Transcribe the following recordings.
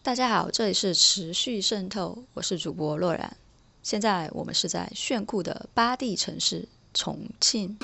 大家好，这里是持续渗透，我是主播洛然。现在我们是在炫酷的巴地城市重庆。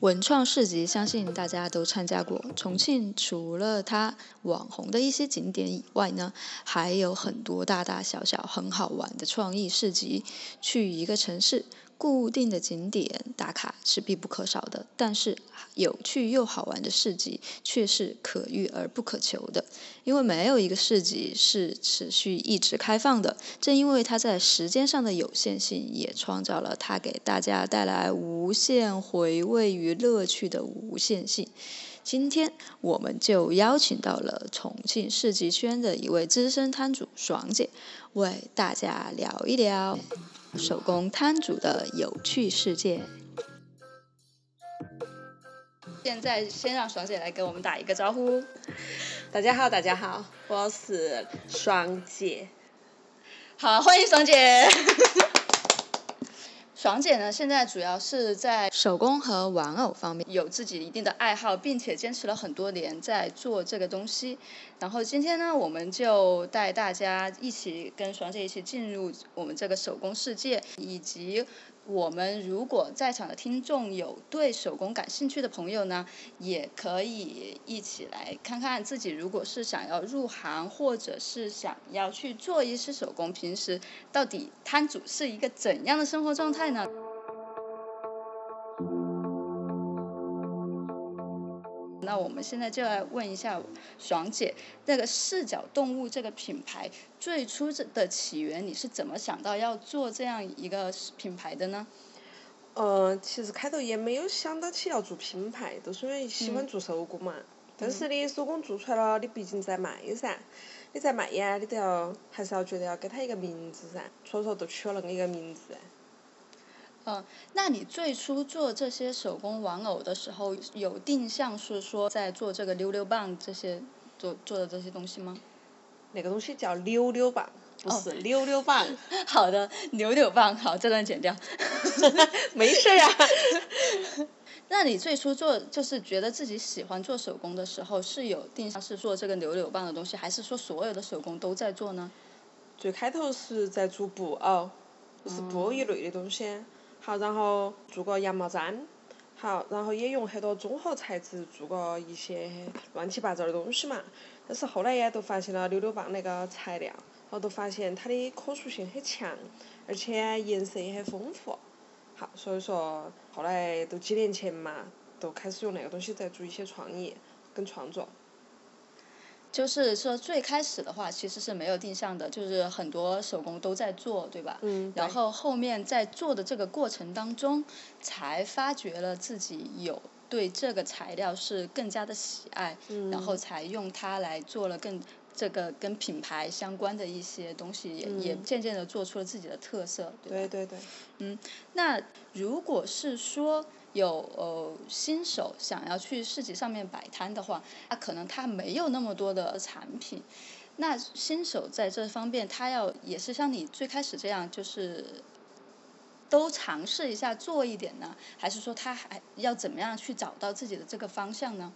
文创市集，相信大家都参加过。重庆除了它网红的一些景点以外呢，还有很多大大小小很好玩的创意市集。去一个城市，固定的景点打卡是必不可少的，但是有趣又好玩的市集却是可遇而不可求的。因为没有一个市集是持续一直开放的，正因为它在时间上的有限性，也创造了它给大家带来无限回味与乐趣的无限性。今天我们就邀请到了重庆市集圈的一位资深摊主爽姐，为大家聊一聊手工摊主的有趣世界。现在先让爽姐来给我们打一个招呼。大家好，大家好，我是爽姐。好，欢迎爽姐。爽姐呢，现在主要是在手工和玩偶方面有自己一定的爱好，并且坚持了很多年在做这个东西。然后今天呢，我们就带大家一起跟爽姐一起进入我们这个手工世界，以及我们如果在场的听众有对手工感兴趣的朋友呢，也可以一起来看看自己如果是想要入行，或者是想要去做一些手工，平时到底摊主是一个怎样的生活状态呢？我们现在就来问一下爽姐，那个视角动物这个品牌最初的起源，你是怎么想到要做这样一个品牌的呢？呃，其实开头也没有想到起要做品牌，都是因为喜欢做手工嘛。但是你手工做出来了，你毕竟在卖噻，你在卖呀，你都要还是要觉得要给它一个名字噻，所以说就取了那么一个名字。嗯，那你最初做这些手工玩偶的时候，有定向是说在做这个溜溜棒这些做做的这些东西吗？那个东西叫溜溜棒，不是溜溜棒。好的，溜溜棒，好，这段剪掉。没事啊。那你最初做就是觉得自己喜欢做手工的时候，是有定向是做这个溜溜棒的东西，还是说所有的手工都在做呢？最开头是在做布偶，就是布偶一类的东西。好，然后做个羊毛毡，好，然后也用很多综合材质做个一些乱七八糟的东西嘛。但是后来呀，都发现了溜溜棒那个材料，然后都发现它的可塑性很强，而且颜色也很丰富。好，所以说后来都几年前嘛，都开始用那个东西在做一些创意跟创作。就是说最开始的话其实是没有定向的，就是很多手工都在做，对吧？嗯。然后后面在做的这个过程当中，才发觉了自己有对这个材料是更加的喜爱，然后才用它来做了更这个跟品牌相关的一些东西，也也渐渐的做出了自己的特色，对对对。嗯，那如果是说。有呃新手想要去市集上面摆摊的话，那可能他没有那么多的产品，那新手在这方面他要也是像你最开始这样，就是都尝试一下做一点呢，还是说他还要怎么样去找到自己的这个方向呢？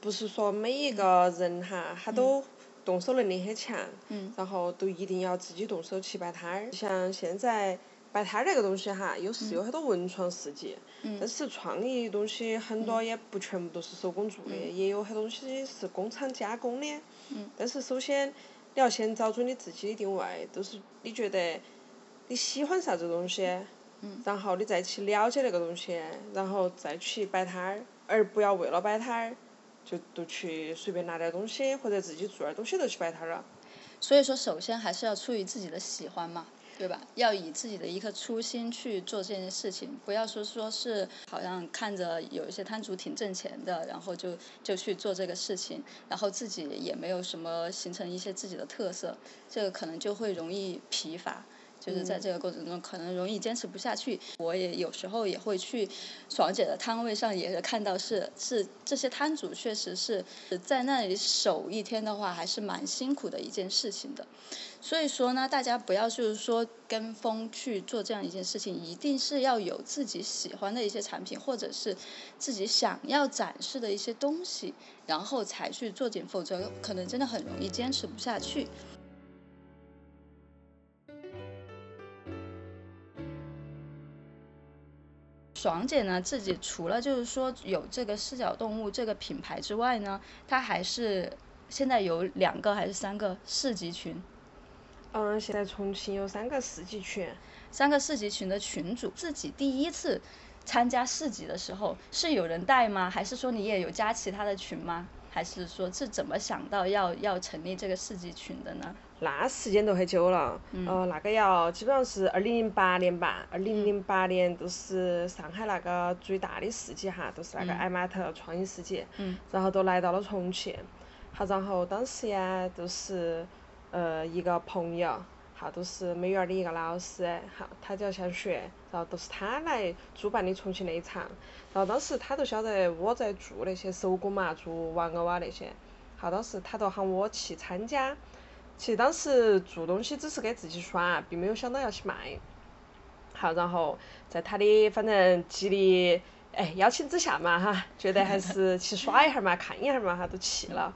不是说每一个人哈，他都动手能力很强，嗯，然后都一定要自己动手去摆摊儿，像现在。摆摊儿那个东西哈，有是有很多文创市集，但是创意东西很多也不全部都是手工做的，也有很多东西是工厂加工的。但是首先你要先找准你自己的定位，就是你觉得你喜欢啥子东西，然后你再去了解那个东西，然后再去摆摊儿，而不要为了摆摊儿就就去随便拿点东西或者自己做点东西就去摆摊儿了。所以说，首先还是要出于自己的喜欢嘛。对吧？要以自己的一颗初心去做这件事情，不要说说是好像看着有一些摊主挺挣钱的，然后就就去做这个事情，然后自己也没有什么形成一些自己的特色，这个可能就会容易疲乏。就是在这个过程中可能容易坚持不下去。我也有时候也会去爽姐的摊位上，也是看到是是这些摊主确实是在那里守一天的话，还是蛮辛苦的一件事情的。所以说呢，大家不要就是说跟风去做这样一件事情，一定是要有自己喜欢的一些产品，或者是自己想要展示的一些东西，然后才去做紧，否则可能真的很容易坚持不下去。爽姐呢，自己除了就是说有这个视角动物这个品牌之外呢，她还是现在有两个还是三个市集群。嗯，现在重庆有三个市集群，三个市集群的群主自己第一次参加市集的时候，是有人带吗？还是说你也有加其他的群吗？还是说是怎么想到要要成立这个市集群的呢？那时间都很久了，呃，那个要基本上是二零零八年吧，二零零八年都是上海那个最大的市集哈，都是那个爱玛特创意市集，然后都来到了重庆，好，然后当时呀就是。呃，一个朋友，好，都是美院的一个老师，好，他就要想学，然后都是他来主办的重庆那一场，然后当时他都晓得我在做那些手工嘛，做玩偶啊那些，好，当时他都喊我去参加，其实当时做东西只是给自己耍，并没有想到要去卖，好，然后在他的反正极力哎邀请之下嘛哈，觉得还是去耍一下嘛，看一下嘛哈，都去了，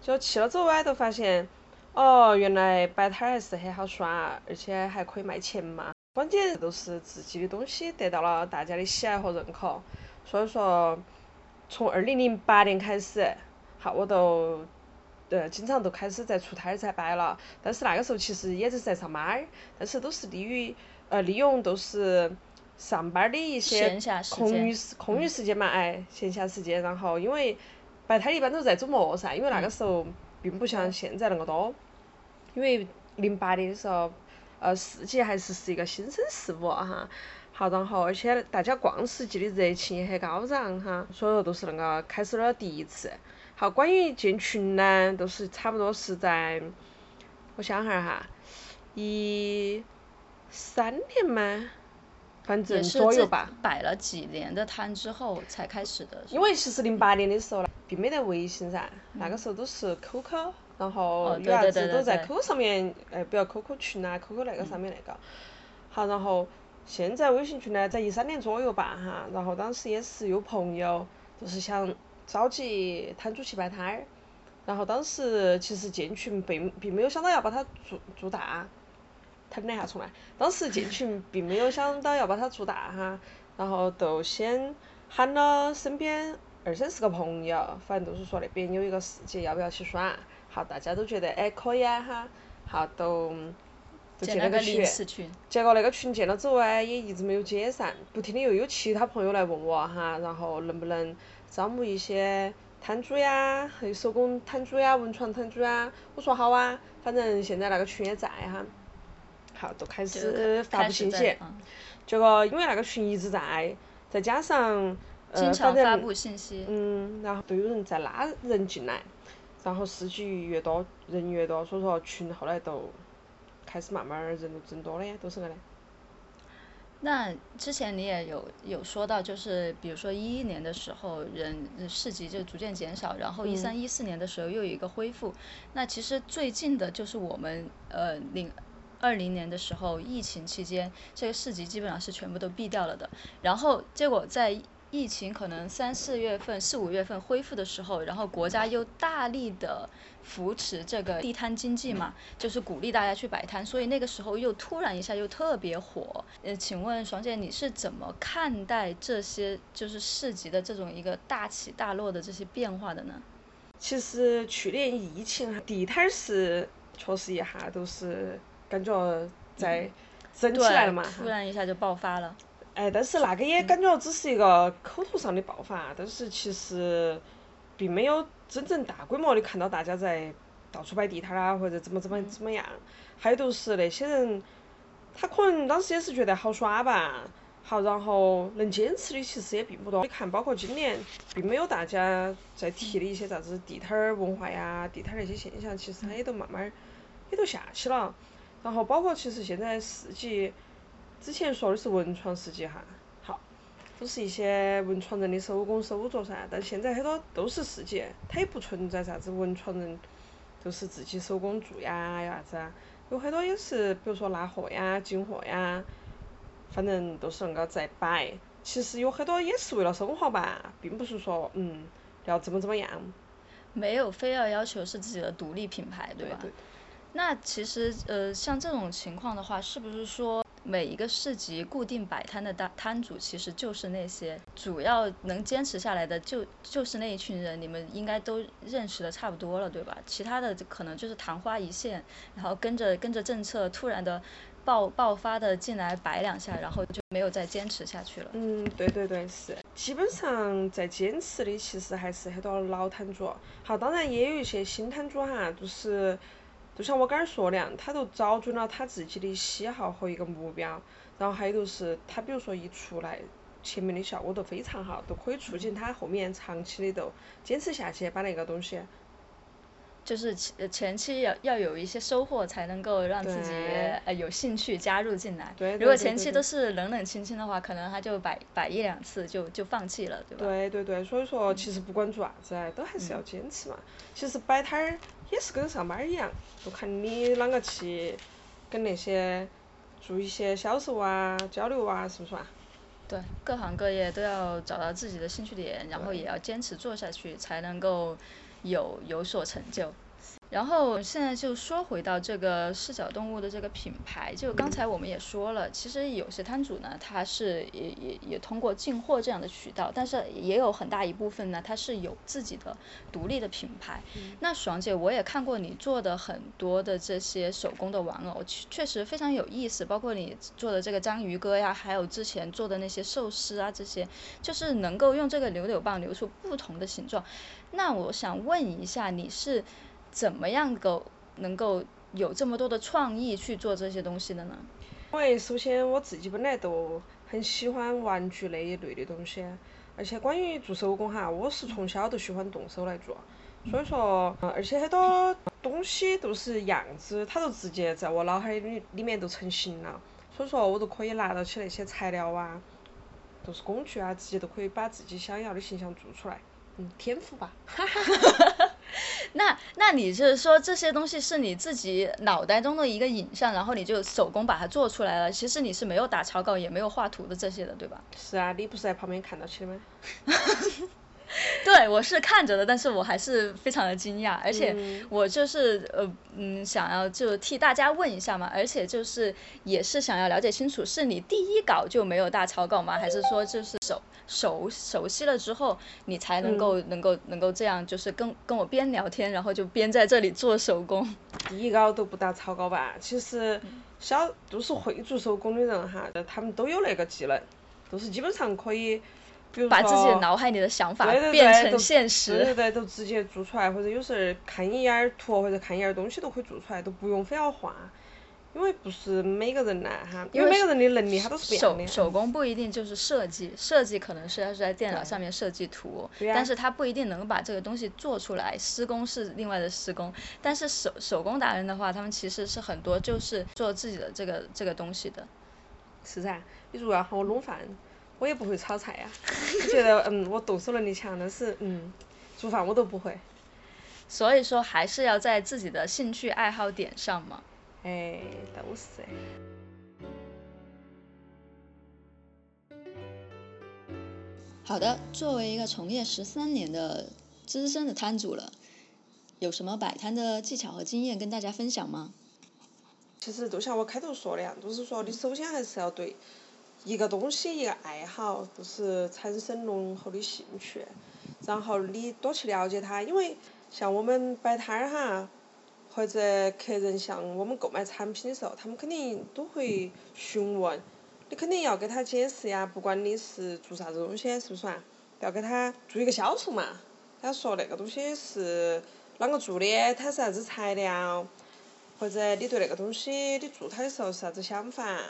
就去了之后啊，都发现。哦，原来摆摊儿还是很好耍，而且还可以卖钱嘛。关键都是自己的东西得到了大家的喜爱和认可。所以说，从二零零八年开始，好，我都呃经常都开始在出摊儿在摆了。但是那个时候其实也只是在上班儿，但是都是利于呃利用都是上班儿的一些空余时空余时间嘛，哎，闲暇时间。然后因为摆摊儿一般都是在周末噻，因为那个时候并不像现在那么多。因为零八年的时候，呃，市集还是是一个新生事物哈，好，然后而且大家逛市集的热情也很高涨哈，所以说都是那个开始了第一次。好，关于建群呢，都是差不多是在，我想哈儿哈，一三年吗？反正左右吧。摆了几年的摊之后才开始的。因为其实零八年的时候，并没得微信噻，那个时候都是 QQ。然后有啥子都在 QQ 上面，哎，不要 QQ 群啊，QQ 那个上面那个。好，然后现在微信群呢，在一三年左右吧，哈。然后当时也是有朋友，就是想召集摊主去摆摊儿。然后当时其实建群并并没有想到要把它做做大。等一下重来。当时建群并没有想到要把它做大哈，然后就先喊了身边二三十个朋友，反正都是说那边有一个世界，要不要去耍？好，大家都觉得哎可以啊哈，好都都建了个群，结果那个群建了之后哎也一直没有解散，不停的又有其他朋友来问我哈，然后能不能招募一些摊主呀，还有手工摊主呀、文创摊主呀，我说好啊，反正现在那个群也在哈，好都开始发布信息，结果因为那个群一直在，再加上呃反正嗯，然后都有人在拉人进来。然后市集越多，人越多，所以说群后来都开始慢慢人都增多了呀，都是个嘞。那之前你也有有说到，就是比如说一一年的时候，人市集就逐渐减少，然后一三一四年的时候又有一个恢复。那其实最近的就是我们呃零二零年的时候，疫情期间，这个市集基本上是全部都闭掉了的。然后结果在。疫情可能三四月份、四五月份恢复的时候，然后国家又大力的扶持这个地摊经济嘛，就是鼓励大家去摆摊，所以那个时候又突然一下又特别火。呃，请问爽姐，你是怎么看待这些就是市集的这种一个大起大落的这些变化的呢？其实去年疫情地摊是确实一下都是感觉在升起来了嘛，突然一下就爆发了。哎，但是那个也感觉只是一个口头上的爆发，但是其实并没有真正大规模的看到大家在到处摆地摊啊，或者怎么怎么怎么样。还有就是那些人，他可能当时也是觉得好耍吧，好，然后能坚持的其实也并不多。你看，包括今年，并没有大家在提的一些啥子地摊儿文化呀、地摊儿那些现象，其实它也都慢慢也都下去了。然然后包括其实现在市集，之前说的是文创市集哈，好，都是一些文创人的手工手作噻，但现在很多都是市集，它也不存在啥子文创人，就是自己手工做呀，有啥子啊，有很多也是比如说拿货呀、进货呀，反正都是恁个在摆。其实有很多也是为了生活吧，并不是说嗯要怎么怎么样。没有非要要求是自己的独立品牌，对吧？那其实呃像这种情况的话，是不是说每一个市集固定摆摊的摊摊主其实就是那些主要能坚持下来的就就是那一群人，你们应该都认识的差不多了，对吧？其他的可能就是昙花一现，然后跟着跟着政策突然的。爆爆发的进来摆两下，然后就没有再坚持下去了。嗯，对对对，是。基本上在坚持的其实还是很多老摊主。好，当然也有一些新摊主哈，就是，就像我刚才说的样，他都找准了他自己的喜好和一个目标，然后还有就是他比如说一出来，前面的效果都非常好，都可以促进他后面长期的都坚持下去把那个东西。就是前前期要要有一些收获，才能够让自己呃有兴趣加入进来。对。如果前期都是冷冷清清的话，可能他就摆摆一两次就就放弃了，对吧？对对对，所以说其实不管做啥子，都还是要坚持嘛。其实摆摊儿也是跟上班儿一样，就看你啷个去跟那些做一些销售啊、交流啊，是不是嘛？对，各行各业都要找到自己的兴趣点，然后也要坚持做下去，才能够。有有所成就，然后现在就说回到这个视角动物的这个品牌，就刚才我们也说了，其实有些摊主呢，他是也也也通过进货这样的渠道，但是也有很大一部分呢，他是有自己的独立的品牌。那爽姐，我也看过你做的很多的这些手工的玩偶，确实非常有意思，包括你做的这个章鱼哥呀，还有之前做的那些寿司啊，这些就是能够用这个扭扭棒扭出不同的形状。那我想问一下，你是怎么样够能够有这么多的创意去做这些东西的呢？因为首先我自己本来都很喜欢玩具那一类的东西，而且关于做手工哈，我是从小都喜欢动手来做，所以说，而且很多东西都是样子，它都直接在我脑海里里面都成型了，所以说我都可以拿到起那些材料啊，都是工具啊，直接都可以把自己想要的形象做出来。嗯，天赋吧，哈哈哈哈。那那你就是说这些东西是你自己脑袋中的一个影像，然后你就手工把它做出来了。其实你是没有打草稿，也没有画图的这些的，对吧？是啊，你不是在旁边看到起的吗？对，我是看着的，但是我还是非常的惊讶，而且我就是呃嗯想要就替大家问一下嘛，而且就是也是想要了解清楚，是你第一稿就没有大草稿吗？还是说就是熟熟熟悉了之后，你才能够能够能够这样，就是跟跟我边聊天，然后就边在这里做手工？第一稿都不打草稿吧？其实小都是会做手工的人哈，他们都有那个技能，都是基本上可以。把自己的脑海里的想法变成现实，对对对，都直接做出来，或者有时候看一眼图或者看一眼东西都可以做出来，都不用非要画，因为不是每个人呐哈，因为每个人的能力他都是不一样的。手手工不一定就是设计，设计可能是要是在电脑上面设计图，但是他不一定能把这个东西做出来。施工是另外的施工，但是手手工达人的话，他们其实是很多就是做自己的这个这个东西的。是噻，你如果要喊我弄饭。我也不会炒菜呀，我 觉得嗯，我动手能力强，但是嗯，煮饭我都不会。所以说还是要在自己的兴趣爱好点上嘛。哎，都是。好的，作为一个从业十三年的资深的摊主了，有什么摆摊的技巧和经验跟大家分享吗？其实就像我开头说的样，就是说你首先还是要对。一个东西，一个爱好，就是产生浓厚的兴趣，然后你多去了解它，因为像我们摆摊儿哈，或者客人向我们购买产品的时候，他们肯定都会询问，你肯定要给他解释呀，不管你是做啥子东西，是不是嘛？要给他做一个销售嘛，他说那个东西是啷个做的，它是啥子材料，或者你对那个东西你做它的时候是啥子想法，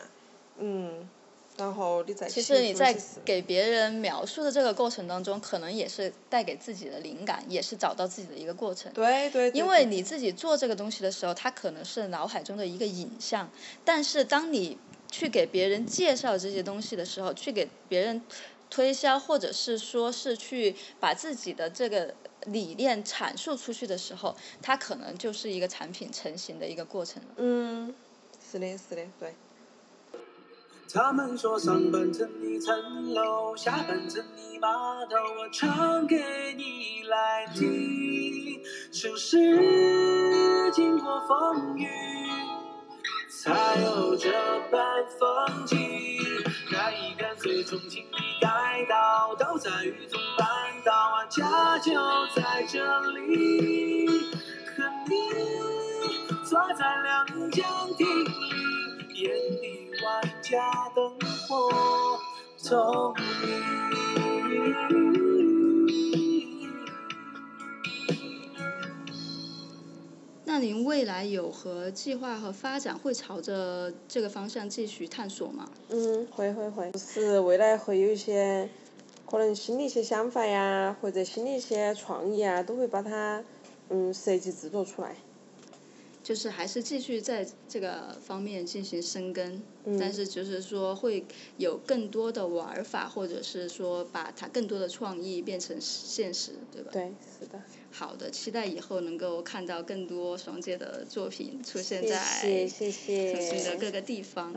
其实你在给别人描述的这个过程当中，可能也是带给自己的灵感，也是找到自己的一个过程。对对。因为你自己做这个东西的时候，它可能是脑海中的一个影像，但是当你去给别人介绍这些东西的时候，去给别人推销，或者是说是去把自己的这个理念阐述出去的时候，它可能就是一个产品成型的一个过程了。嗯，是的，是的，对。他们说上半层一层楼，下半层泥巴头，我唱给你来听。就是经过风雨，才有这般风景。看一看随从请你改道，都在雨中绊倒我，家就在这里，和你坐在两江亭里，眼底。家灯火通明。那您未来有何计划和发展？会朝着这个方向继续探索吗？嗯，会会会，就是未来会有一些可能新的一些想法呀，或者新的一些创意啊，都会把它嗯设计制作出来。就是还是继续在这个方面进行深耕，但是就是说会有更多的玩法，或者是说把它更多的创意变成现实，对吧？对，是的。好的，期待以后能够看到更多爽姐的作品出现在谢谢的各个地方。